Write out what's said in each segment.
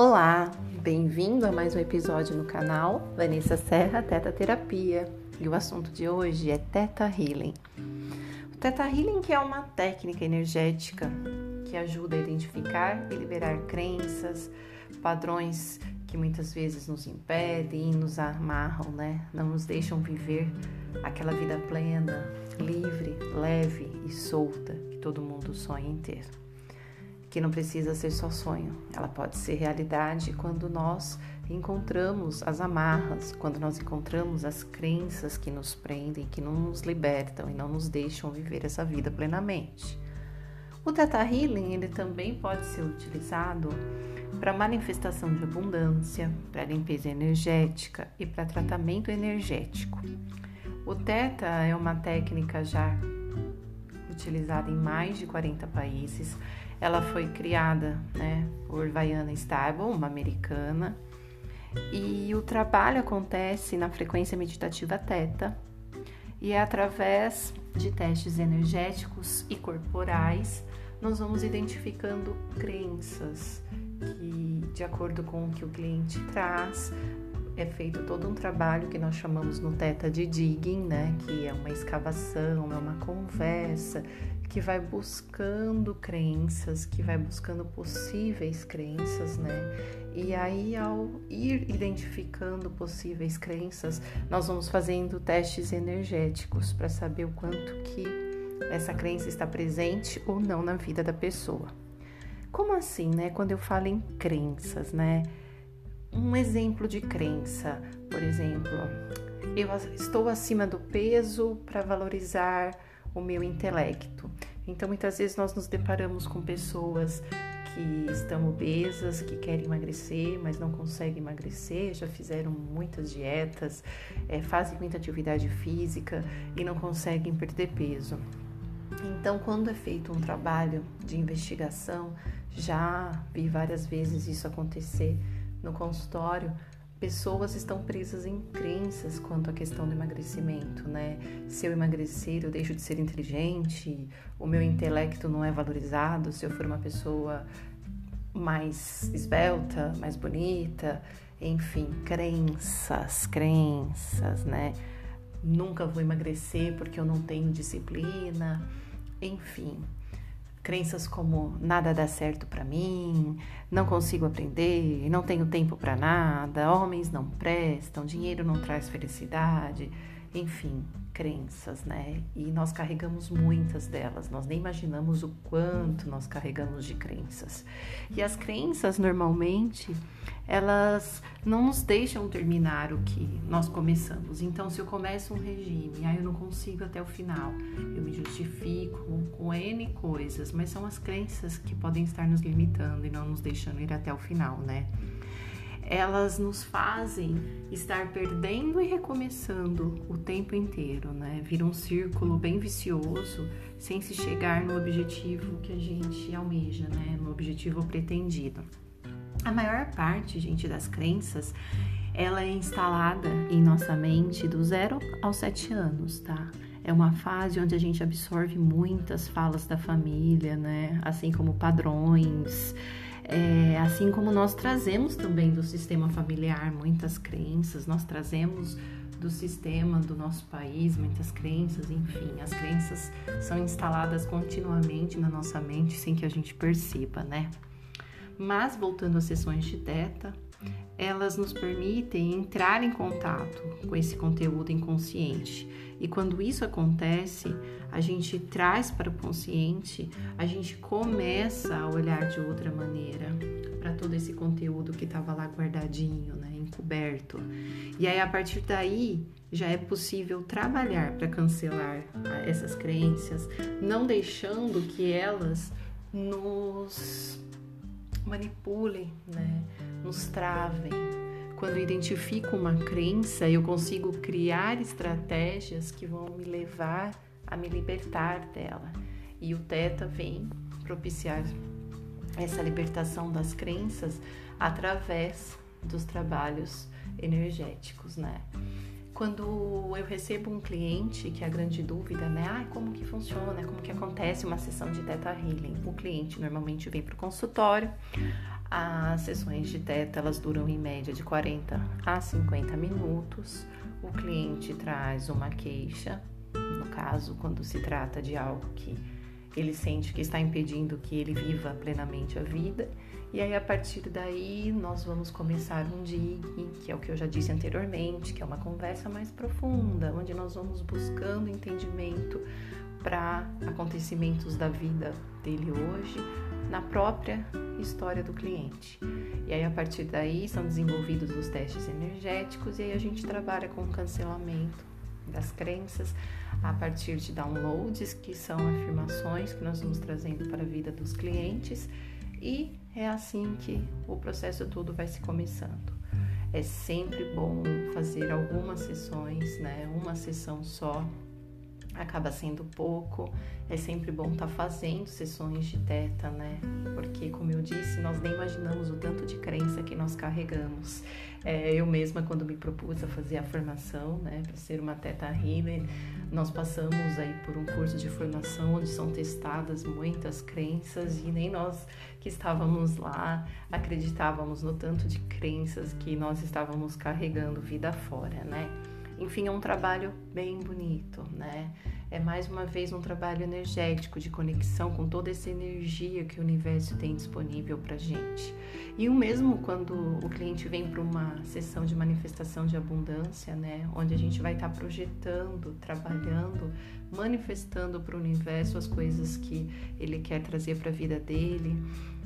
Olá, bem-vindo a mais um episódio no canal Vanessa Serra Teta Terapia. E o assunto de hoje é Teta Healing. O Teta Healing que é uma técnica energética que ajuda a identificar e liberar crenças, padrões que muitas vezes nos impedem nos amarram, né? Não nos deixam viver aquela vida plena, livre, leve e solta que todo mundo sonha em ter. Que não precisa ser só sonho, ela pode ser realidade quando nós encontramos as amarras, quando nós encontramos as crenças que nos prendem, que não nos libertam e não nos deixam viver essa vida plenamente. O Teta Healing ele também pode ser utilizado para manifestação de abundância, para limpeza energética e para tratamento energético. O Teta é uma técnica já utilizada em mais de 40 países. Ela foi criada né, por Vaiana Stable, uma americana, e o trabalho acontece na frequência meditativa Teta e é através de testes energéticos e corporais nós vamos identificando crenças que, de acordo com o que o cliente traz, é feito todo um trabalho que nós chamamos no Teta de digging, né? Que é uma escavação, é uma conversa que vai buscando crenças, que vai buscando possíveis crenças, né? E aí, ao ir identificando possíveis crenças, nós vamos fazendo testes energéticos para saber o quanto que essa crença está presente ou não na vida da pessoa. Como assim, né? Quando eu falo em crenças, né? Um exemplo de crença, por exemplo, eu estou acima do peso para valorizar o meu intelecto. Então, muitas vezes nós nos deparamos com pessoas que estão obesas, que querem emagrecer, mas não conseguem emagrecer, já fizeram muitas dietas, é, fazem muita atividade física e não conseguem perder peso. Então, quando é feito um trabalho de investigação, já vi várias vezes isso acontecer no consultório, pessoas estão presas em crenças quanto à questão do emagrecimento, né? Se eu emagrecer, eu deixo de ser inteligente, o meu intelecto não é valorizado, se eu for uma pessoa mais esbelta, mais bonita, enfim, crenças, crenças, né? Nunca vou emagrecer porque eu não tenho disciplina, enfim, crenças como nada dá certo para mim, não consigo aprender, não tenho tempo para nada, homens não prestam, dinheiro não traz felicidade, enfim, crenças, né? E nós carregamos muitas delas, nós nem imaginamos o quanto nós carregamos de crenças. E as crenças normalmente elas não nos deixam terminar o que nós começamos. Então, se eu começo um regime, aí eu não consigo até o final, eu me justifico com N coisas, mas são as crenças que podem estar nos limitando e não nos deixando ir até o final, né? Elas nos fazem estar perdendo e recomeçando o tempo inteiro, né? Vira um círculo bem vicioso sem se chegar no objetivo que a gente almeja, né? No objetivo pretendido. A maior parte, gente, das crenças, ela é instalada em nossa mente do zero aos sete anos, tá? É uma fase onde a gente absorve muitas falas da família, né? Assim como padrões, é, assim como nós trazemos também do sistema familiar muitas crenças, nós trazemos do sistema do nosso país, muitas crenças, enfim, as crenças são instaladas continuamente na nossa mente sem que a gente perceba, né? Mas voltando às sessões de teta, elas nos permitem entrar em contato com esse conteúdo inconsciente. E quando isso acontece, a gente traz para o consciente, a gente começa a olhar de outra maneira para todo esse conteúdo que estava lá guardadinho, né, encoberto. E aí a partir daí já é possível trabalhar para cancelar essas crenças, não deixando que elas nos manipulem, né? nos travem. Quando eu identifico uma crença, eu consigo criar estratégias que vão me levar a me libertar dela. E o Teta vem propiciar essa libertação das crenças através dos trabalhos energéticos, né? Quando eu recebo um cliente, que é a grande dúvida, né? Ah, como que funciona? Como que acontece uma sessão de Theta Healing? O cliente normalmente vem para o consultório, As sessões de teta elas duram em média de 40 a 50 minutos. O cliente traz uma queixa, no caso, quando se trata de algo que ele sente que está impedindo que ele viva plenamente a vida. E aí, a partir daí, nós vamos começar um digging, que é o que eu já disse anteriormente, que é uma conversa mais profunda, onde nós vamos buscando entendimento para acontecimentos da vida dele hoje, na própria história do cliente. E aí, a partir daí, são desenvolvidos os testes energéticos e aí a gente trabalha com o cancelamento das crenças a partir de downloads, que são afirmações que nós vamos trazendo para a vida dos clientes, e é assim que o processo todo vai se começando. É sempre bom fazer algumas sessões, né? Uma sessão só acaba sendo pouco. É sempre bom estar tá fazendo sessões de teta, né? Porque, como eu disse, nós nem imaginamos o tanto de crença que nós carregamos. É, eu mesma, quando me propus a fazer a formação, né, para ser uma teta healer, nós passamos aí por um curso de formação onde são testadas muitas crenças e nem nós que estávamos lá acreditávamos no tanto de crenças que nós estávamos carregando vida fora, né? Enfim, é um trabalho bem bonito, né? É mais uma vez um trabalho energético de conexão com toda essa energia que o universo tem disponível para gente. E o mesmo quando o cliente vem para uma sessão de manifestação de abundância, né? Onde a gente vai estar tá projetando, trabalhando, manifestando para o universo as coisas que ele quer trazer para a vida dele.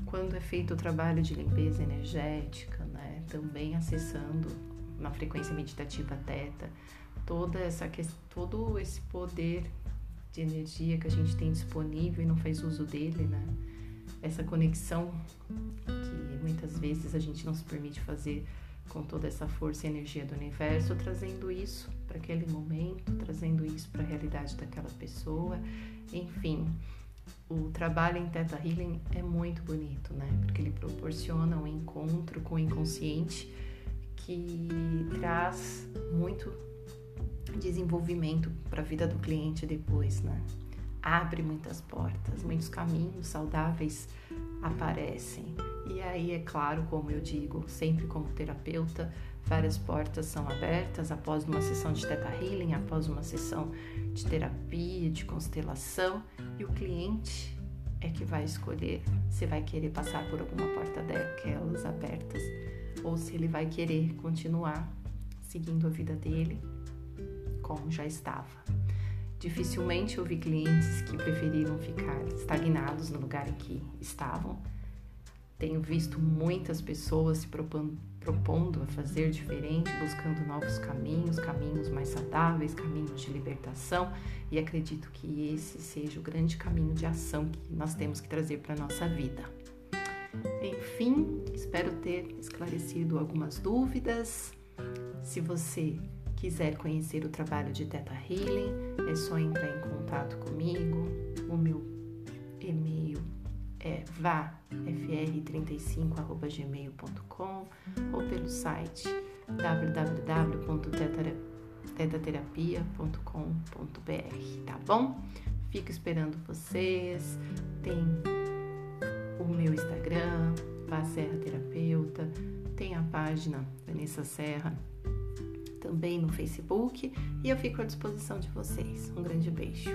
Quando é feito o trabalho de limpeza energética, né? Também acessando uma frequência meditativa teta, toda essa todo esse poder de energia que a gente tem disponível e não faz uso dele, né? Essa conexão que muitas vezes a gente não se permite fazer com toda essa força e energia do universo, trazendo isso para aquele momento, trazendo isso para a realidade daquela pessoa. Enfim, o trabalho em Theta Healing é muito bonito, né? Porque ele proporciona um encontro com o inconsciente que traz muito desenvolvimento para a vida do cliente depois, né? Abre muitas portas, muitos caminhos saudáveis aparecem. E aí, é claro, como eu digo, sempre como terapeuta, várias portas são abertas após uma sessão de Theta Healing, após uma sessão de terapia, de constelação, e o cliente é que vai escolher se vai querer passar por alguma porta daquelas abertas ou se ele vai querer continuar seguindo a vida dele como já estava. Dificilmente eu vi clientes que preferiram ficar estagnados no lugar em que estavam. Tenho visto muitas pessoas se propondo, propondo a fazer diferente, buscando novos caminhos, caminhos mais saudáveis, caminhos de libertação, e acredito que esse seja o grande caminho de ação que nós temos que trazer para a nossa vida. Enfim, espero ter esclarecido algumas dúvidas. Se você quiser conhecer o trabalho de Teta Healing, é só entrar em contato comigo. O meu e-mail é vafr35@gmail.com ou pelo site www.tetaterapia.com.br, tá bom? Fico esperando vocês. Tem Tem a página Vanessa Serra também no Facebook e eu fico à disposição de vocês. Um grande beijo.